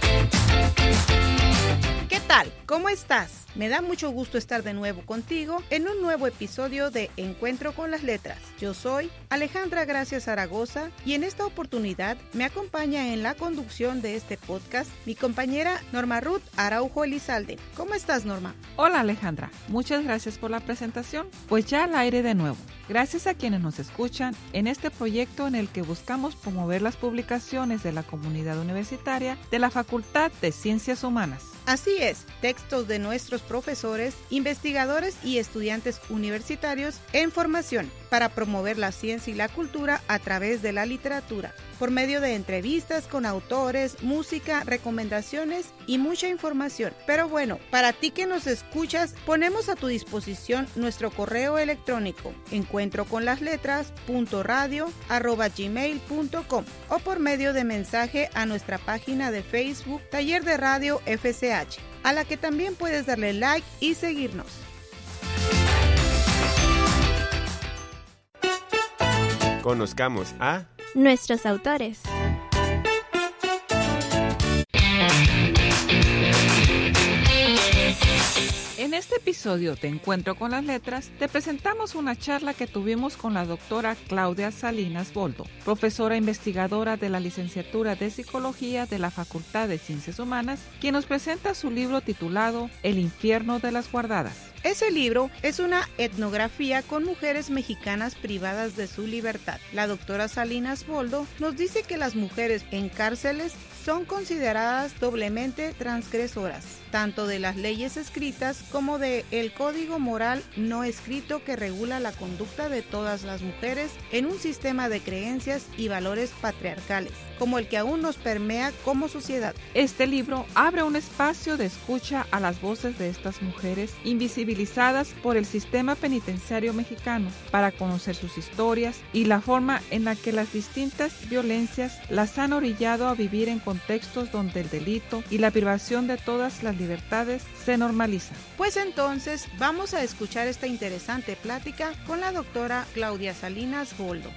Thank you. Tal? ¿Cómo estás? Me da mucho gusto estar de nuevo contigo en un nuevo episodio de Encuentro con las Letras. Yo soy Alejandra Gracias Zaragoza y en esta oportunidad me acompaña en la conducción de este podcast mi compañera Norma Ruth Araujo Elizalde. ¿Cómo estás, Norma? Hola, Alejandra. Muchas gracias por la presentación. Pues ya al aire de nuevo. Gracias a quienes nos escuchan en este proyecto en el que buscamos promover las publicaciones de la comunidad universitaria de la Facultad de Ciencias Humanas. Así es, textos de nuestros profesores, investigadores y estudiantes universitarios en formación para promover la ciencia y la cultura a través de la literatura, por medio de entrevistas con autores, música, recomendaciones y mucha información. Pero bueno, para ti que nos escuchas, ponemos a tu disposición nuestro correo electrónico encuentro con las letras o por medio de mensaje a nuestra página de Facebook Taller de Radio A la que también puedes darle like y seguirnos. Conozcamos a Nuestros autores. Este episodio de Encuentro con las Letras, te presentamos una charla que tuvimos con la doctora Claudia Salinas Boldo, profesora investigadora de la licenciatura de Psicología de la Facultad de Ciencias Humanas, quien nos presenta su libro titulado El infierno de las guardadas. Ese libro es una etnografía con mujeres mexicanas privadas de su libertad. La doctora Salinas Boldo nos dice que las mujeres en cárceles son consideradas doblemente transgresoras, tanto de las leyes escritas como de el código moral no escrito que regula la conducta de todas las mujeres en un sistema de creencias y valores patriarcales, como el que aún nos permea como sociedad. Este libro abre un espacio de escucha a las voces de estas mujeres por el sistema penitenciario mexicano para conocer sus historias y la forma en la que las distintas violencias las han orillado a vivir en contextos donde el delito y la privación de todas las libertades se normalizan. Pues entonces vamos a escuchar esta interesante plática con la doctora Claudia Salinas Boldo.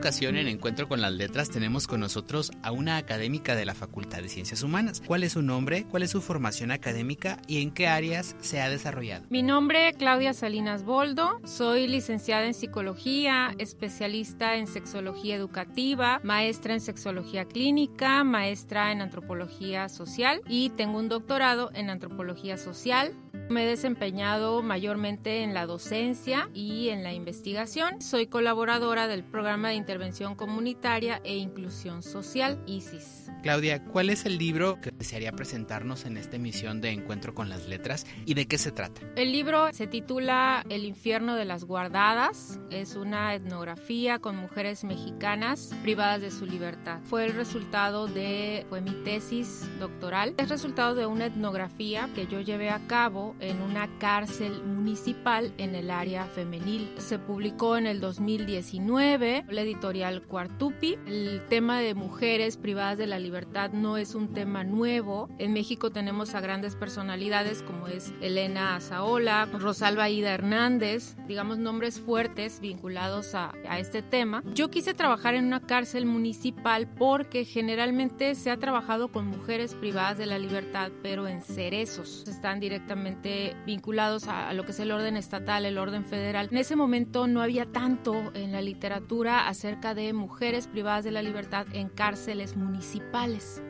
Ocasión, en Encuentro con las Letras, tenemos con nosotros a una académica de la Facultad de Ciencias Humanas. ¿Cuál es su nombre? ¿Cuál es su formación académica? ¿Y en qué áreas se ha desarrollado? Mi nombre es Claudia Salinas Boldo. Soy licenciada en Psicología, especialista en Sexología Educativa, maestra en Sexología Clínica, maestra en Antropología Social y tengo un doctorado en Antropología Social. Me he desempeñado mayormente en la docencia y en la investigación. Soy colaboradora del programa de intervención comunitaria e inclusión social, ISIS. Claudia, ¿cuál es el libro que desearía presentarnos en esta emisión de Encuentro con las Letras y de qué se trata? El libro se titula El infierno de las guardadas. Es una etnografía con mujeres mexicanas privadas de su libertad. Fue el resultado de fue mi tesis doctoral. Es resultado de una etnografía que yo llevé a cabo en una cárcel municipal en el área femenil. Se publicó en el 2019, la editorial Cuartupi. El tema de mujeres privadas de la libertad no es un tema nuevo. En México tenemos a grandes personalidades como es Elena Azaola, Rosalba Ida Hernández, digamos nombres fuertes vinculados a, a este tema. Yo quise trabajar en una cárcel municipal porque generalmente se ha trabajado con mujeres privadas de la libertad, pero en cerezos. Están directamente vinculados a, a lo que es el orden estatal, el orden federal. En ese momento no había tanto en la literatura acerca de mujeres privadas de la libertad en cárceles municipales,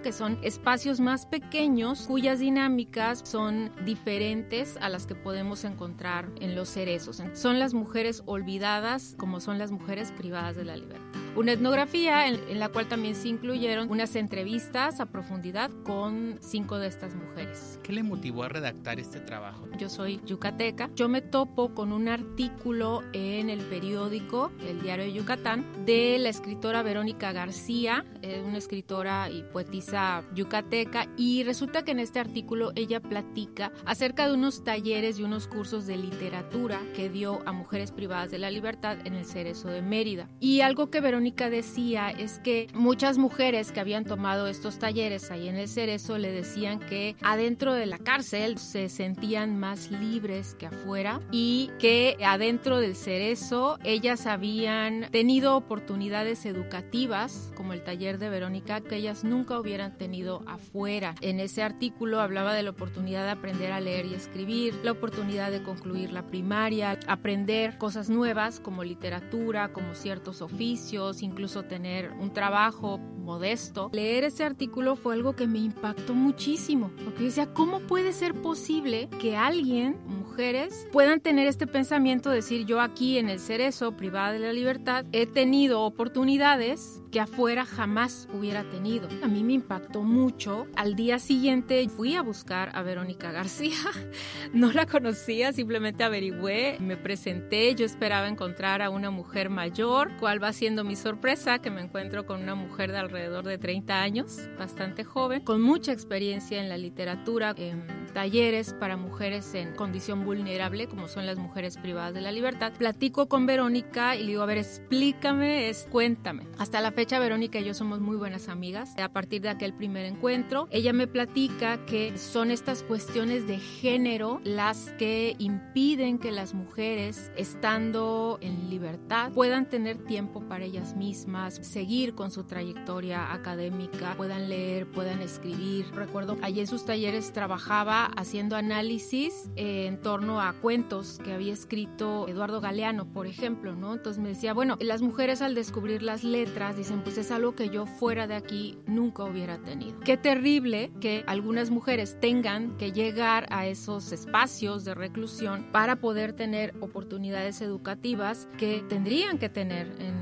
que son espacios más pequeños cuyas dinámicas son diferentes a las que podemos encontrar en los cerezos. Son las mujeres olvidadas como son las mujeres privadas de la libertad. Una etnografía en, en, la cual también se incluyeron unas entrevistas a profundidad con cinco de estas mujeres. ¿Qué le motivó a redactar este trabajo? Yo soy yucateca. Yo me topo con un artículo en el periódico, el Diario de Yucatán, de la escritora Verónica García, eh, una escritora y poetisa yucateca, y resulta que en este artículo ella platica acerca de unos talleres y unos cursos de literatura que dio a mujeres privadas de la libertad en el Cerezo de Mérida. Y algo que Verónica decía es que muchas mujeres que habían tomado estos talleres ahí en el Cerezo le decían que adentro de la cárcel se sentían más libres que afuera y que adentro del Cerezo ellas habían tenido oportunidades educativas como el taller de Verónica que ellas nunca hubieran tenido afuera. En ese artículo hablaba de la oportunidad de aprender a leer y escribir, la oportunidad de concluir la primaria, aprender cosas nuevas como literatura, como ciertos oficios, incluso tener un trabajo modesto. Leer ese artículo fue algo que me impactó muchísimo, porque decía, ¿cómo puede ser posible que alguien, mujeres, puedan tener este pensamiento de decir yo aquí en el cerezo, privada de la libertad, he tenido oportunidades que afuera jamás hubiera tenido. A mí me impactó mucho. Al día siguiente fui a buscar a Verónica García. No la conocía, simplemente averigüé, me presenté, yo esperaba encontrar a una mujer mayor, cuál va siendo mi sorpresa, que me encuentro con una mujer de alrededor de 30 años, bastante joven, con mucha experiencia en la literatura, en talleres para mujeres en condición vulnerable, como son las mujeres privadas de la libertad. Platico con Verónica y le digo, a ver, explícame, es, cuéntame. Hasta la fecha, Verónica y yo somos muy buenas amigas. A partir de aquel primer encuentro, ella me platica que son estas cuestiones de género las que impiden que las mujeres, estando en libertad, puedan tener tiempo para ellas mismas, seguir con su trayectoria académica, puedan leer, puedan escribir. Recuerdo, allí en sus talleres trabajaba haciendo análisis eh, en torno a cuentos que había escrito Eduardo Galeano, por ejemplo, ¿no? Entonces me decía, bueno, las mujeres al descubrir las letras dicen, pues es algo que yo fuera de aquí nunca hubiera tenido. Qué terrible que algunas mujeres tengan que llegar a esos espacios de reclusión para poder tener oportunidades educativas que tendrían que tener en,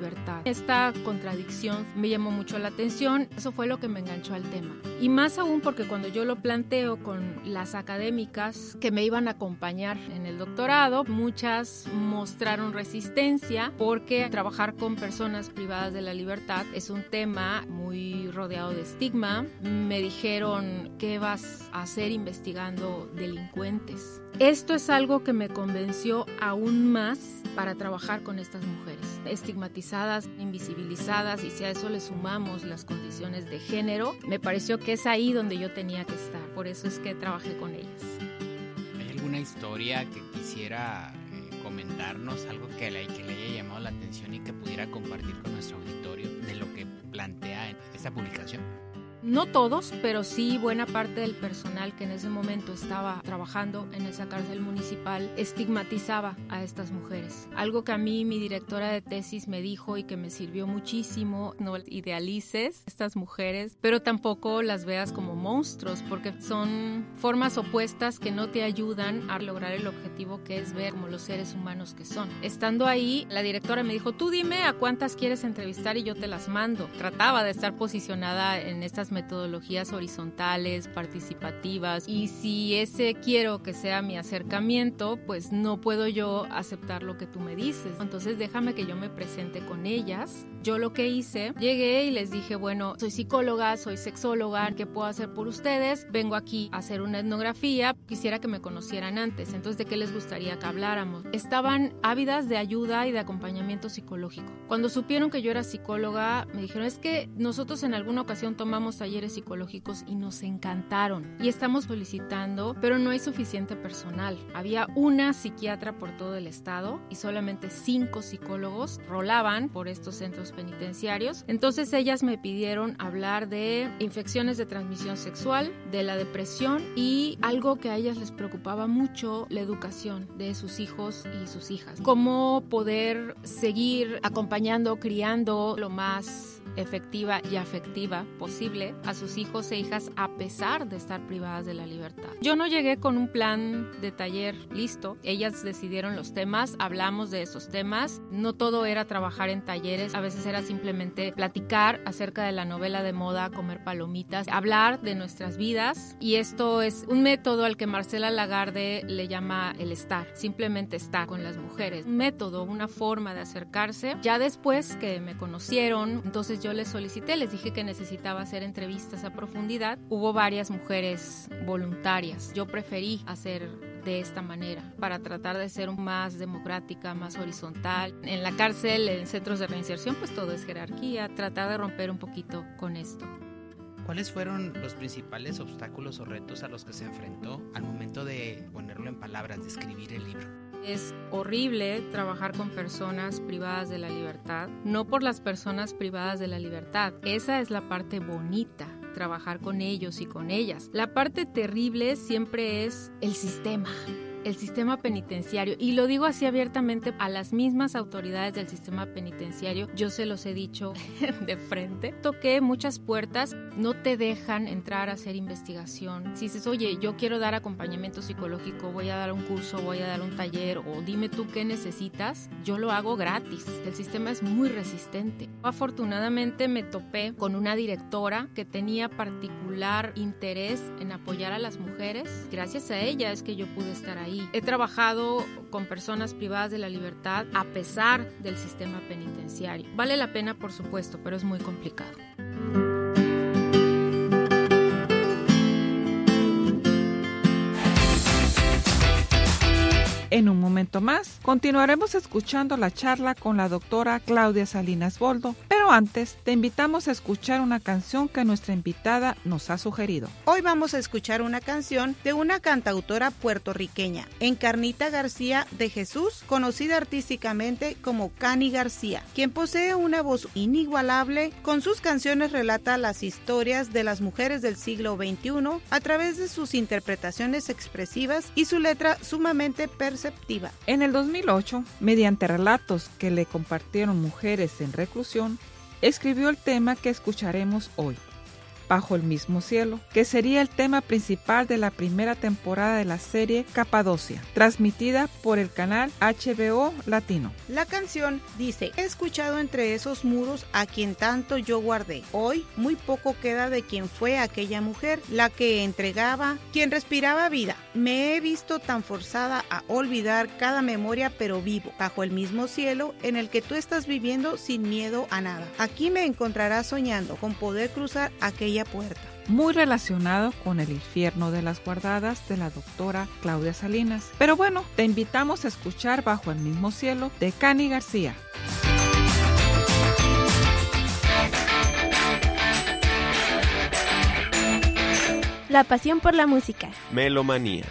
libertad. Esta contradicción me llamó mucho la atención, eso fue lo que me enganchó al tema. Y más aún porque cuando yo lo planteo con las académicas que me iban a acompañar en el doctorado, muchas mostraron resistencia porque trabajar con personas privadas de la libertad es un tema muy rodeado de estigma. Me dijeron, ¿qué vas a hacer investigando delincuentes? Esto es algo que me convenció aún más para trabajar con estas mujeres, estigmatizadas, invisibilizadas, y si a eso le sumamos las condiciones de género, me pareció que es ahí donde yo tenía que estar, por eso es que trabajé con ellas. ¿Hay alguna historia que quisiera eh, comentarnos, algo que le, que le haya llamado la atención y que pudiera compartir con nuestro auditorio de lo que plantea esta publicación? No todos, pero sí buena parte del personal que en ese momento estaba trabajando en esa cárcel municipal estigmatizaba a estas mujeres. Algo que a mí mi directora de tesis me dijo y que me sirvió muchísimo, no idealices estas mujeres, pero tampoco las veas como monstruos, porque son formas opuestas que no te ayudan a lograr el objetivo que es ver como los seres humanos que son. Estando ahí, la directora me dijo, tú dime a cuántas quieres entrevistar y yo te las mando. Trataba de estar posicionada en estas metodologías horizontales, participativas, y si ese quiero que sea mi acercamiento, pues no puedo yo aceptar lo que tú me dices. Entonces déjame que yo me presente con ellas. Yo lo que hice, llegué y les dije, bueno, soy psicóloga, soy sexóloga, ¿qué puedo hacer por ustedes? Vengo aquí a hacer una etnografía, quisiera que me conocieran antes, entonces ¿de qué les gustaría que habláramos? Estaban ávidas de ayuda y de acompañamiento psicológico. Cuando supieron que yo era psicóloga, me dijeron, es que nosotros en alguna ocasión tomamos talleres psicológicos y nos encantaron y estamos solicitando, pero no hay suficiente personal. Había una psiquiatra por todo el estado y solamente cinco psicólogos rolaban por estos centros penitenciarios. Entonces ellas me pidieron hablar de infecciones de transmisión sexual, de la depresión y algo que a ellas les preocupaba mucho, la educación de sus hijos y sus hijas. Cómo poder seguir acompañando, criando lo más efectiva y afectiva posible a sus hijos e hijas a pesar de estar privadas de la libertad. Yo no llegué con un plan de taller listo, ellas decidieron los temas, hablamos de esos temas, no todo era trabajar en talleres, a veces era simplemente platicar acerca de la novela de moda, comer palomitas, hablar de nuestras vidas y esto es un método al que Marcela Lagarde le llama el estar, simplemente estar con las mujeres, un método, una forma de acercarse. Ya después que me conocieron, entonces yo les solicité, les dije que necesitaba hacer entrevistas a profundidad. Hubo varias mujeres voluntarias. Yo preferí hacer de esta manera para tratar de ser más democrática, más horizontal. En la cárcel, en centros de reinserción, pues todo es jerarquía, tratar de romper un poquito con esto. ¿Cuáles fueron los principales obstáculos o retos a los que se enfrentó al momento de ponerlo en palabras, de escribir el libro? Es horrible trabajar con personas privadas de la libertad, no por las personas privadas de la libertad, esa es la parte bonita, trabajar con ellos y con ellas. La parte terrible siempre es el sistema el sistema penitenciario. Y lo digo así abiertamente a las mismas autoridades del sistema penitenciario. Yo se los he dicho de frente. Toqué muchas puertas, no te dejan entrar a hacer investigación. Si dices, oye, yo quiero dar acompañamiento psicológico, voy a dar un curso, voy a dar un taller o dime tú qué necesitas, yo lo hago gratis. El sistema es muy resistente. Afortunadamente me topé con una directora que tenía particular interés en apoyar a las mujeres. Gracias a ella es que yo pude estar ahí He trabajado con personas privadas de la libertad a pesar del sistema penitenciario. Vale la pena, por supuesto, pero es muy complicado. En un momento más, continuaremos escuchando la charla con la doctora Claudia Salinas Boldo, pero antes te invitamos a escuchar una canción que nuestra invitada nos ha sugerido. Hoy vamos a escuchar una canción de una cantautora puertorriqueña, Encarnita García de Jesús, conocida artísticamente como Cani García, quien posee una voz inigualable. Con sus canciones relata las historias de las mujeres del siglo XXI a través de sus interpretaciones expresivas y su letra sumamente personal en el 2008, mediante relatos que le compartieron mujeres en reclusión, escribió el tema que escucharemos hoy. Bajo el mismo cielo, que sería el tema principal de la primera temporada de la serie Capadocia, transmitida por el canal HBO Latino. La canción dice, he escuchado entre esos muros a quien tanto yo guardé. Hoy muy poco queda de quien fue aquella mujer, la que entregaba, quien respiraba vida. Me he visto tan forzada a olvidar cada memoria pero vivo, bajo el mismo cielo en el que tú estás viviendo sin miedo a nada. Aquí me encontrarás soñando con poder cruzar aquella puerta. Muy relacionado con el infierno de las guardadas de la doctora Claudia Salinas. Pero bueno, te invitamos a escuchar Bajo el mismo cielo de Cani García. La pasión por la música. Melomanía.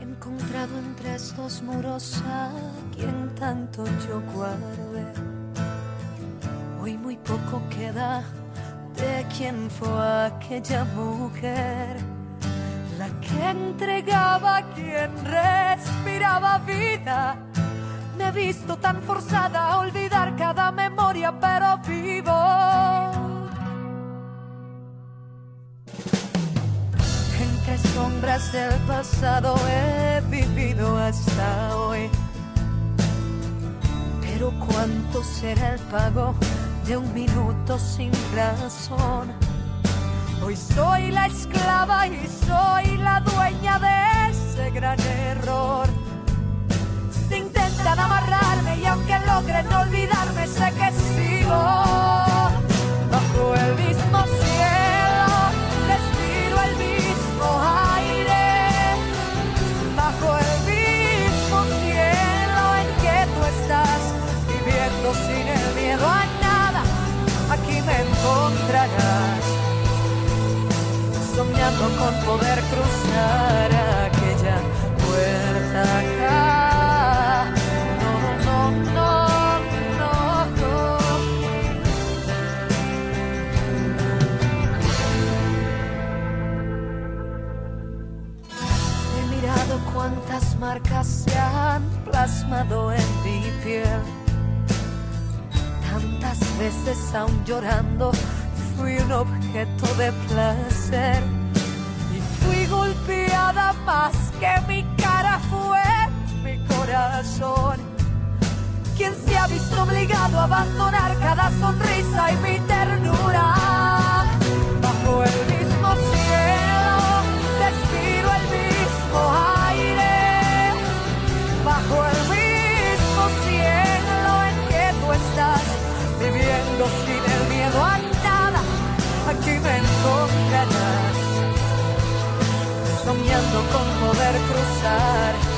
Encontrado entre estos muros a quien tanto yo guardé Hoy muy poco queda de quien fue aquella mujer, la que entregaba quien respiraba vida. Me he visto tan forzada a olvidar cada memoria, pero vivo. Entre sombras del pasado he vivido hasta hoy. Pero cuánto será el pago de un minuto sin razón. Hoy soy la esclava y soy la dueña de ese gran error. Se intentan amarrarme y aunque logren olvidarme, sé que sigo con poder cruzar aquella puerta acá. No, no, no, no, no. He mirado cuántas marcas se han plasmado en mi piel veces aún llorando fui un objeto de placer golpeada más que mi cara fue mi corazón. Quien se ha visto obligado a abandonar cada sonrisa y mi poder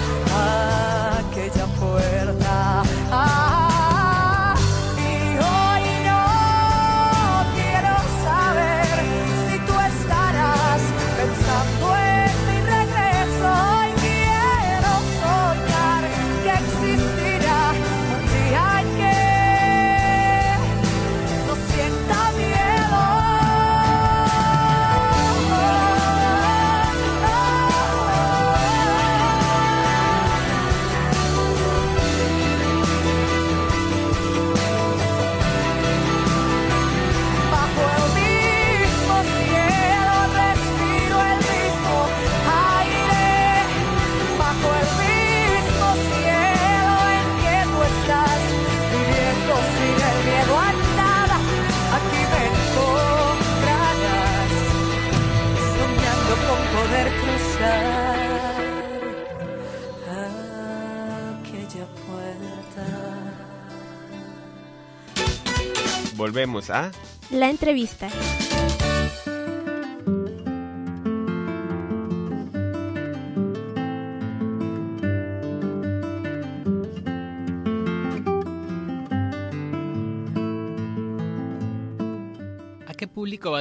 A La entrevista.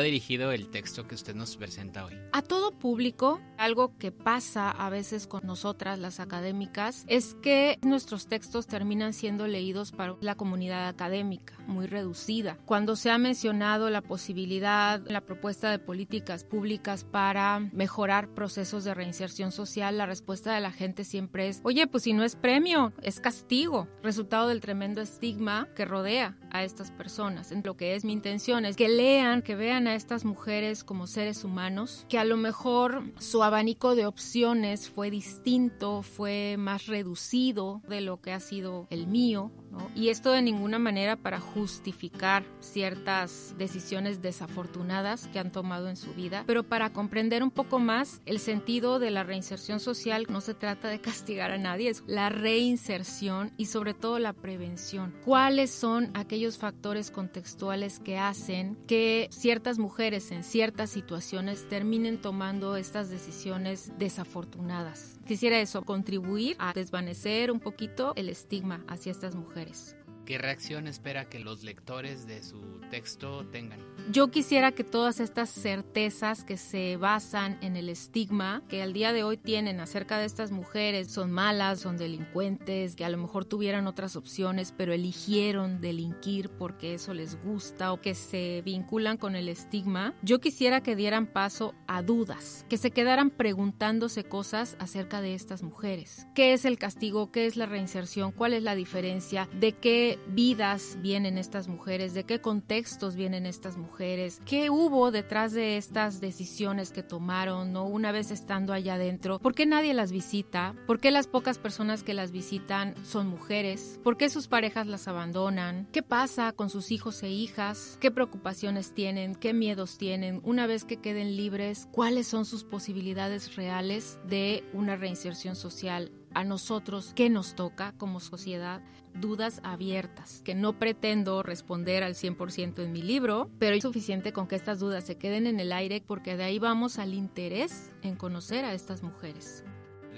Dirigido el texto que usted nos presenta hoy? A todo público, algo que pasa a veces con nosotras, las académicas, es que nuestros textos terminan siendo leídos para la comunidad académica, muy reducida. Cuando se ha mencionado la posibilidad, la propuesta de políticas públicas para mejorar procesos de reinserción social, la respuesta de la gente siempre es, oye, pues si no es premio, es castigo, resultado del tremendo estigma que rodea a estas personas. En lo que es mi intención es que lean, que vean a estas mujeres como seres humanos, que a lo mejor su abanico de opciones fue distinto, fue más reducido de lo que ha sido el mío, Y esto de ninguna manera para justificar ciertas decisiones desafortunadas que han tomado en su vida, pero para comprender un poco más el sentido de la reinserción social. No se trata de castigar a nadie, es la reinserción y sobre todo la prevención. ¿Cuáles son aquellos factores contextuales que hacen que ciertas mujeres en ciertas situaciones terminen tomando estas decisiones desafortunadas? Quisiera eso, contribuir a desvanecer un poquito el estigma hacia estas mujeres. ¿Qué reacción espera que los lectores de su texto tengan? Yo quisiera que todas estas certezas que se basan en el estigma que al día de hoy tienen acerca de estas mujeres, son malas, son delincuentes, que a lo mejor tuvieran otras opciones, pero eligieron delinquir porque eso les gusta o que se vinculan con el estigma, yo quisiera que dieran paso a dudas, que se quedaran preguntándose cosas acerca de estas mujeres. ¿Qué es el castigo? ¿Qué es la reinserción? ¿Cuál es la diferencia? ¿De qué vidas vienen estas mujeres? ¿De qué contextos vienen estas mujeres? ¿Qué hubo detrás de estas decisiones que tomaron, no una vez estando allá adentro? ¿Por qué nadie las visita? ¿Por qué las pocas personas que las visitan son mujeres? ¿Por qué sus parejas las abandonan? ¿Qué pasa con sus hijos e hijas? ¿Qué preocupaciones tienen? ¿Qué miedos tienen? Una vez que queden libres, ¿cuáles son sus posibilidades reales de una reinserción social? A nosotros qué nos toca como sociedad, dudas abiertas, que no pretendo responder al 100% en mi libro, pero es suficiente con que estas dudas se queden en el aire porque de ahí vamos al interés en conocer a estas mujeres.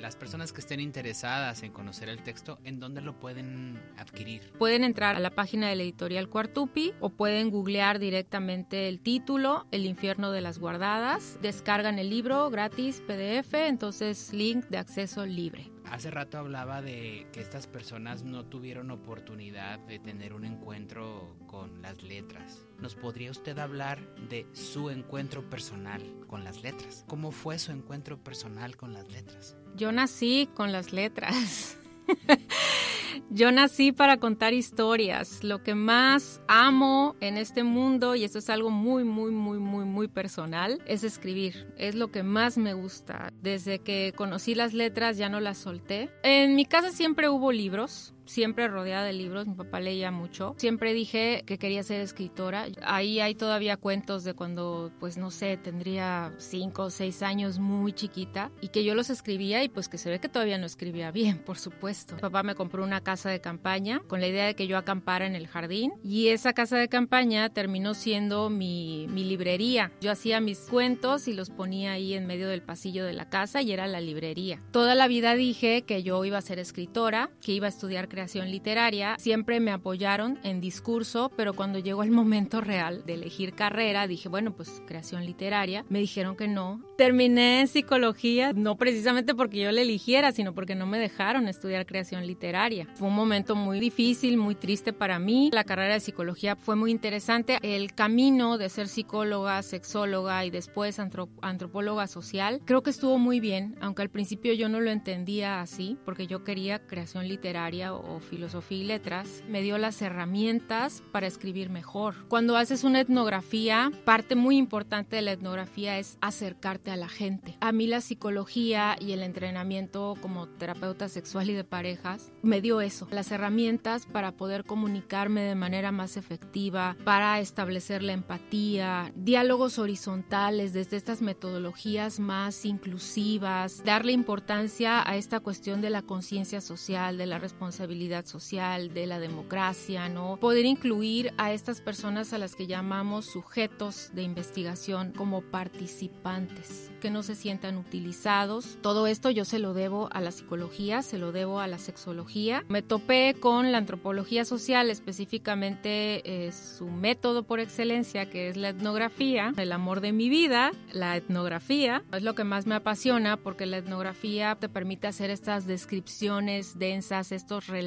Las personas que estén interesadas en conocer el texto, ¿en dónde lo pueden adquirir? Pueden entrar a la página de la editorial Cuartupi o pueden googlear directamente el título, El infierno de las guardadas. Descargan el libro gratis, PDF, entonces link de acceso libre. Hace rato hablaba de que estas personas no tuvieron oportunidad de tener un encuentro con las letras. ¿Nos podría usted hablar de su encuentro personal con las letras? ¿Cómo fue su encuentro personal con las letras? Yo nací con las letras. Yo nací para contar historias. Lo que más amo en este mundo, y esto es algo muy, muy, muy, muy, muy personal, es escribir. Es lo que más me gusta. Desde que conocí las letras ya no las solté. En mi casa siempre hubo libros siempre rodeada de libros, mi papá leía mucho. Siempre dije que quería ser escritora. Ahí hay todavía cuentos de cuando, pues no sé, tendría cinco o seis años, muy chiquita, y que yo los escribía y pues que se ve que todavía no escribía bien, por supuesto. papá me compró una casa de campaña con la idea de que yo acampara en el jardín y esa casa de campaña terminó siendo mi, mi librería. Yo hacía mis cuentos y los ponía ahí en medio del pasillo de la casa y era la librería. Toda la vida dije que yo iba a ser escritora, que iba a estudiar creación literaria, siempre me apoyaron en discurso, pero cuando llegó el momento real de elegir carrera, dije, bueno, pues creación literaria. Me dijeron que no. Terminé en psicología, no precisamente porque yo la eligiera, sino porque no me dejaron estudiar creación literaria. Fue un momento muy difícil, muy triste para mí. La carrera de psicología fue muy interesante. El camino de ser psicóloga, sexóloga y después antropóloga social, creo que estuvo muy bien, aunque al principio yo no lo entendía así, porque yo quería creación literaria o filosofía y letras, me dio las herramientas para escribir mejor. Cuando haces una etnografía, parte muy importante de la etnografía es acercarte a la gente. A mí la psicología y el entrenamiento como terapeuta sexual y de parejas me dio eso, las herramientas para poder comunicarme de manera más efectiva, para establecer la empatía, diálogos horizontales desde estas metodologías más inclusivas, darle importancia a esta cuestión de la conciencia social, de la responsabilidad social, de la democracia, ¿no? Poder incluir a estas personas a las que llamamos sujetos de investigación como participantes, que no se sientan utilizados. Todo esto yo se lo debo a la psicología, se lo debo a la sexología. Me topé con la antropología social, específicamente eh, su método por excelencia, que es la etnografía, el amor de mi vida, la etnografía. Es lo que más me apasiona porque la etnografía te permite hacer estas descripciones densas, estos relatos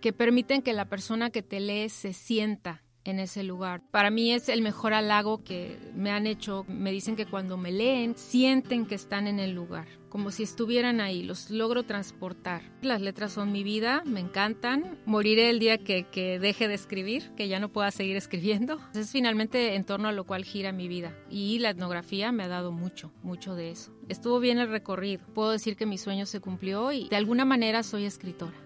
que permiten que la persona que te lee se sienta en ese lugar. Para mí es el mejor halago que me han hecho. Me dicen que cuando me leen sienten que están en el lugar, como si estuvieran ahí. Los logro transportar. Las letras son mi vida, me encantan. Moriré el día que, que deje de escribir, que ya no pueda seguir escribiendo. Es finalmente en torno a lo cual gira mi vida. Y la etnografía me ha dado mucho, mucho de eso. Estuvo bien el recorrido. Puedo decir que mi sueño se cumplió y de alguna manera soy escritora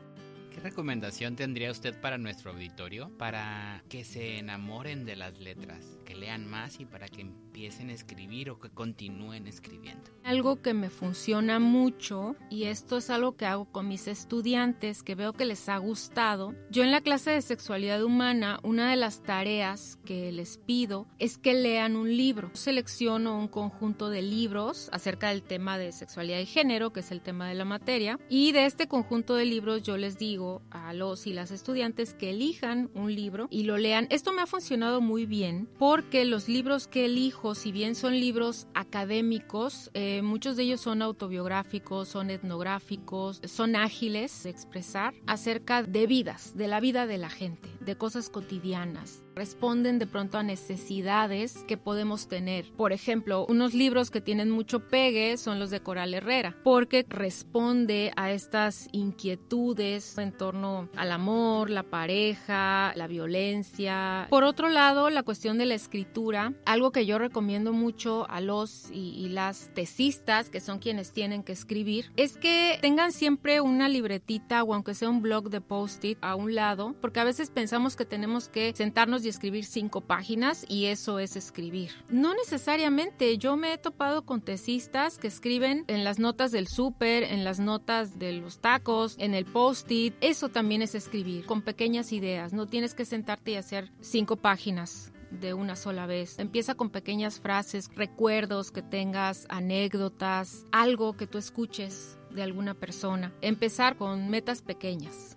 recomendación tendría usted para nuestro auditorio para que se enamoren de las letras, que lean más y para que empiecen a escribir o que continúen escribiendo? Algo que me funciona mucho y esto es algo que hago con mis estudiantes que veo que les ha gustado. Yo en la clase de sexualidad humana, una de las tareas que les pido es que lean un libro. Selecciono un conjunto de libros acerca del tema de sexualidad y género, que es el tema de la materia, y de este conjunto de libros yo les digo a los y las estudiantes que elijan un libro y lo lean. Esto me ha funcionado muy bien porque los libros que elijo, si bien son libros académicos, eh, muchos de ellos son autobiográficos, son etnográficos, son ágiles de expresar acerca de vidas, de la vida de la gente, de cosas cotidianas responden de pronto a necesidades que podemos tener. Por ejemplo, unos libros que tienen mucho pegue son los de Coral Herrera, porque responde a estas inquietudes en torno al amor, la pareja, la violencia. Por otro lado, la cuestión de la escritura, algo que yo recomiendo mucho a los y, las tesistas, que son quienes tienen que escribir, es que tengan siempre una libretita o aunque sea un blog de post-it a un lado, porque a veces pensamos que tenemos que sentarnos y escribir cinco páginas y eso es escribir. No necesariamente, yo me he topado con tesistas que escriben en las notas del súper, en las notas de los tacos, en el post-it. Eso también es escribir, con pequeñas ideas. No tienes que sentarte y hacer cinco páginas de una sola vez. Empieza con pequeñas frases, recuerdos que tengas, anécdotas, algo que tú escuches de alguna persona. Empezar con metas pequeñas.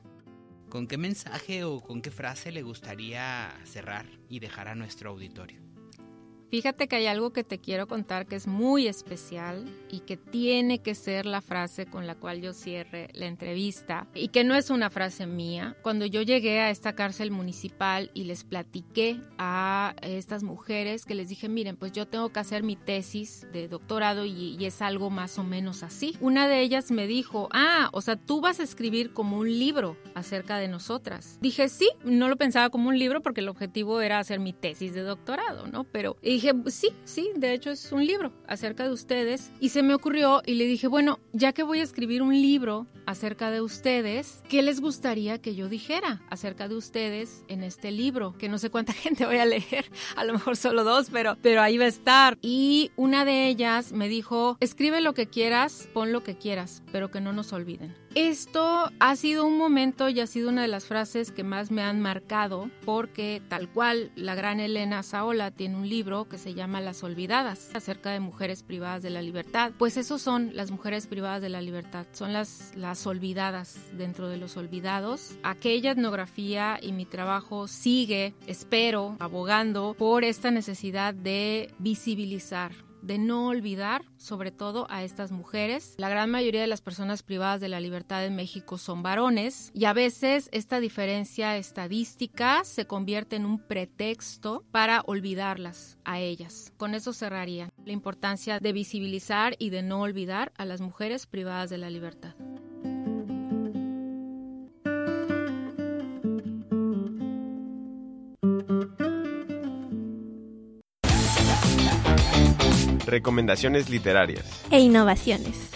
¿Con qué mensaje o con qué frase le gustaría cerrar y dejar a nuestro auditorio? Fíjate que hay algo que te quiero contar que es muy especial y que tiene que ser la frase con la cual yo cierre la entrevista y que no es una frase mía. Cuando yo llegué a esta cárcel municipal y les platiqué a estas mujeres que les dije, miren, pues yo tengo que hacer mi tesis de doctorado y, es algo más o menos así. Una de ellas me dijo, ah, o sea, tú vas a escribir como un libro acerca de nosotras. Dije, sí, no lo pensaba como un libro porque el objetivo era hacer mi tesis de doctorado, ¿no? Pero dije, sí, sí, de hecho es un libro acerca de ustedes. Y se me ocurrió y le dije, bueno, ya que voy a escribir un libro acerca de ustedes, ¿qué les gustaría que yo dijera acerca de ustedes en este libro? Que no sé cuánta gente voy a leer, a lo mejor solo dos, pero, pero ahí va a estar. Y una de ellas me dijo, escribe lo que quieras, pon lo que quieras, pero que no nos olviden. Esto ha sido un momento y ha sido una de las frases que más me han marcado porque tal cual la gran Elena Saola tiene un libro que se llama Las Olvidadas acerca de mujeres privadas de la libertad. Pues esos son las mujeres privadas de la libertad, son las, las olvidadas dentro de los olvidados. Aquella etnografía y mi trabajo sigue, espero, abogando por esta necesidad de visibilizar de no olvidar sobre todo a estas mujeres. La gran mayoría de las personas privadas de la libertad en México son varones y a veces esta diferencia estadística se convierte en un pretexto para olvidarlas a ellas. Con eso cerraría la importancia de visibilizar y de no olvidar a las mujeres privadas de la libertad. Recomendaciones literarias. E innovaciones.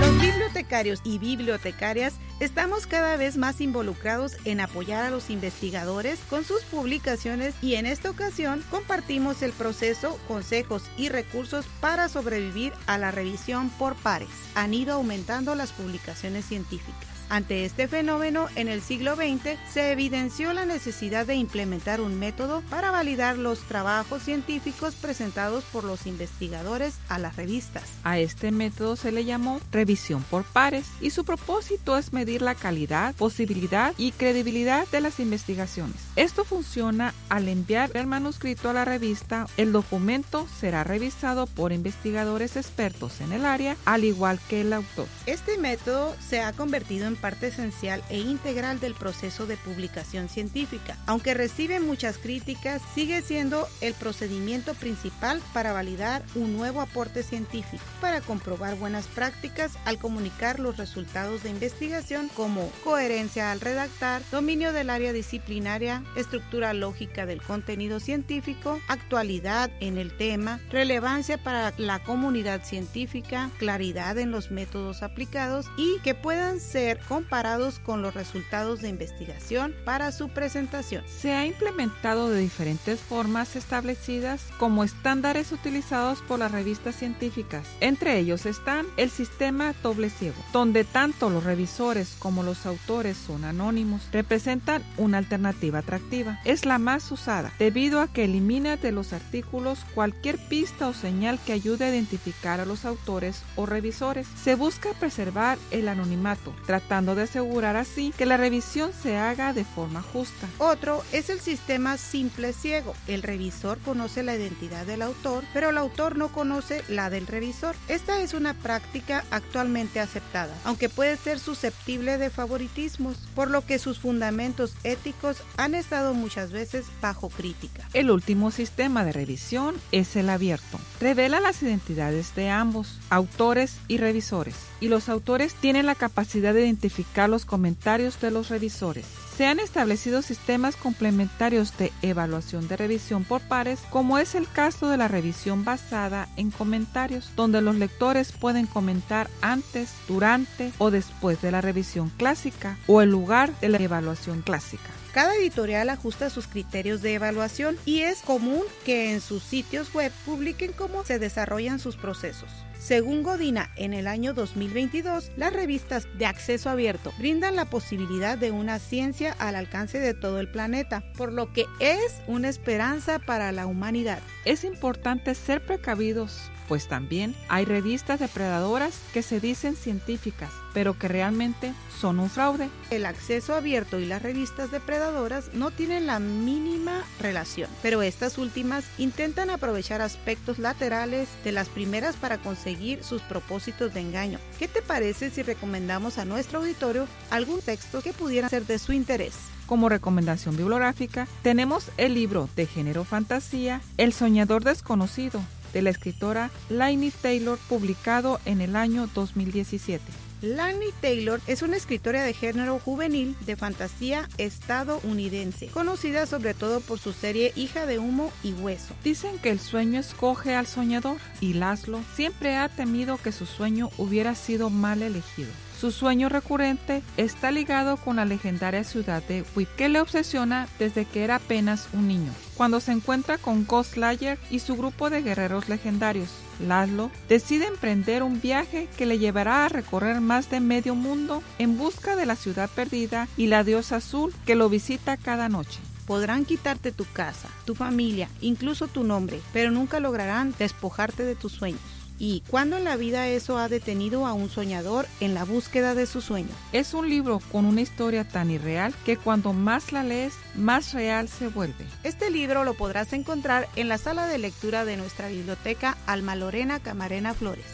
Los bibliotecarios y bibliotecarias estamos cada vez más involucrados en apoyar a los investigadores con sus publicaciones y en esta ocasión compartimos el proceso, consejos y recursos para sobrevivir a la revisión por pares. Han ido aumentando las publicaciones científicas. Ante este fenómeno, en el siglo XX se evidenció la necesidad de implementar un método para validar los trabajos científicos presentados por los investigadores a las revistas. A este método se le llamó revisión por pares y su propósito es medir la calidad, posibilidad y credibilidad de las investigaciones. Esto funciona al enviar el manuscrito a la revista, el documento será revisado por investigadores expertos en el área, al igual que el autor. Este método se ha convertido en parte esencial e integral del proceso de publicación científica. Aunque recibe muchas críticas, sigue siendo el procedimiento principal para validar un nuevo aporte científico, para comprobar buenas prácticas al comunicar los resultados de investigación como coherencia al redactar, dominio del área disciplinaria, estructura lógica del contenido científico, actualidad en el tema, relevancia para la comunidad científica, claridad en los métodos aplicados y que puedan ser comparados con los resultados de investigación para su presentación. Se ha implementado de diferentes formas establecidas como estándares utilizados por las revistas científicas. Entre ellos están el sistema doble ciego, donde tanto los revisores como los autores son anónimos, representan una alternativa atractiva. Es la más usada debido a que elimina de los artículos cualquier pista o señal que ayude a identificar a los autores o revisores. Se busca preservar el anonimato, tratando de asegurar así que la revisión se haga de forma justa. Otro es el sistema simple ciego. El revisor conoce la identidad del autor, pero el autor no conoce la del revisor. Esta es una práctica actualmente aceptada, aunque puede ser susceptible de favoritismos, por lo que sus fundamentos éticos han estado muchas veces bajo crítica. El último sistema de revisión es el abierto. Revela las identidades de ambos, autores y revisores, y los autores tienen la capacidad de identificar los comentarios de los revisores. Se han establecido sistemas complementarios de evaluación de revisión por pares, como es el caso de la revisión basada en comentarios, donde los lectores pueden comentar antes, durante o después de la revisión clásica o el lugar de la evaluación clásica. Cada editorial ajusta sus criterios de evaluación y es común que en sus sitios web publiquen cómo se desarrollan sus procesos. Según Godina, en el año 2022, las revistas de acceso abierto brindan la posibilidad de una ciencia al alcance de todo el planeta, por lo que es una esperanza para la humanidad. Es importante ser precavidos pues también hay revistas depredadoras que se dicen científicas, pero que realmente son un fraude. El acceso abierto y las revistas depredadoras no tienen la mínima relación, pero estas últimas intentan aprovechar aspectos laterales de las primeras para conseguir sus propósitos de engaño. ¿Qué te parece si recomendamos a nuestro auditorio algún texto que pudiera ser de su interés? Como recomendación bibliográfica, tenemos el libro de género fantasía El soñador desconocido de la escritora Lainey Taylor, publicado en el año 2017. Lainey Taylor es una escritora de género juvenil de fantasía estadounidense, conocida sobre todo por su serie Hija de Humo y Hueso. Dicen que el sueño escoge al soñador y Laszlo siempre ha temido que su sueño hubiera sido mal elegido. Su sueño recurrente está ligado con la legendaria ciudad de Whip, que le obsesiona desde que era apenas un niño. Cuando se encuentra con Ghost Slayer y su grupo de guerreros legendarios, Laszlo decide emprender un viaje que le llevará a recorrer más de medio mundo en busca de la ciudad perdida y la diosa azul que lo visita cada noche. Podrán quitarte tu casa, tu familia, incluso tu nombre, pero nunca lograrán despojarte de tus sueños. ¿Y cuándo en la vida eso ha detenido a un soñador en la búsqueda de su sueño? Es un libro con una historia tan irreal que cuando más la lees, más real se vuelve. Este libro lo podrás encontrar en la sala de lectura de nuestra biblioteca Alma Lorena Camarena Flores.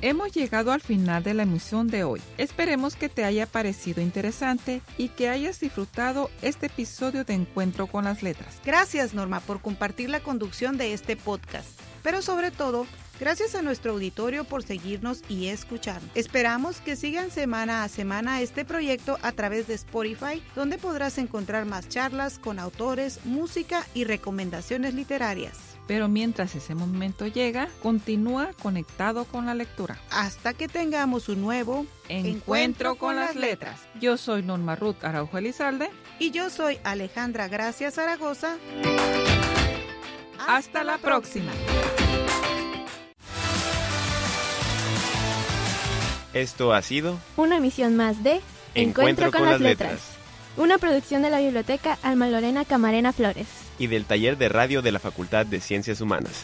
Hemos llegado al final de la emisión de hoy. Esperemos que te haya parecido interesante y que hayas disfrutado este episodio de Encuentro con las Letras. Gracias Norma por compartir la conducción de este podcast, pero sobre todo, gracias a nuestro auditorio por seguirnos y escuchar. Esperamos que sigan semana a semana este proyecto a través de Spotify, donde podrás encontrar más charlas con autores, música y recomendaciones literarias. Pero mientras ese momento llega, continúa conectado con la lectura. Hasta que tengamos un nuevo Encuentro, con, las letras. Yo soy Norma Ruth Araujo Elizalde. Y yo soy Alejandra Gracia Zaragoza. Hasta, la próxima. Esto ha sido Una emisión más de Encuentro con las letras. Una producción de la biblioteca Alma Lorena Camarena Flores. Y del taller de radio de la Facultad de Ciencias Humanas.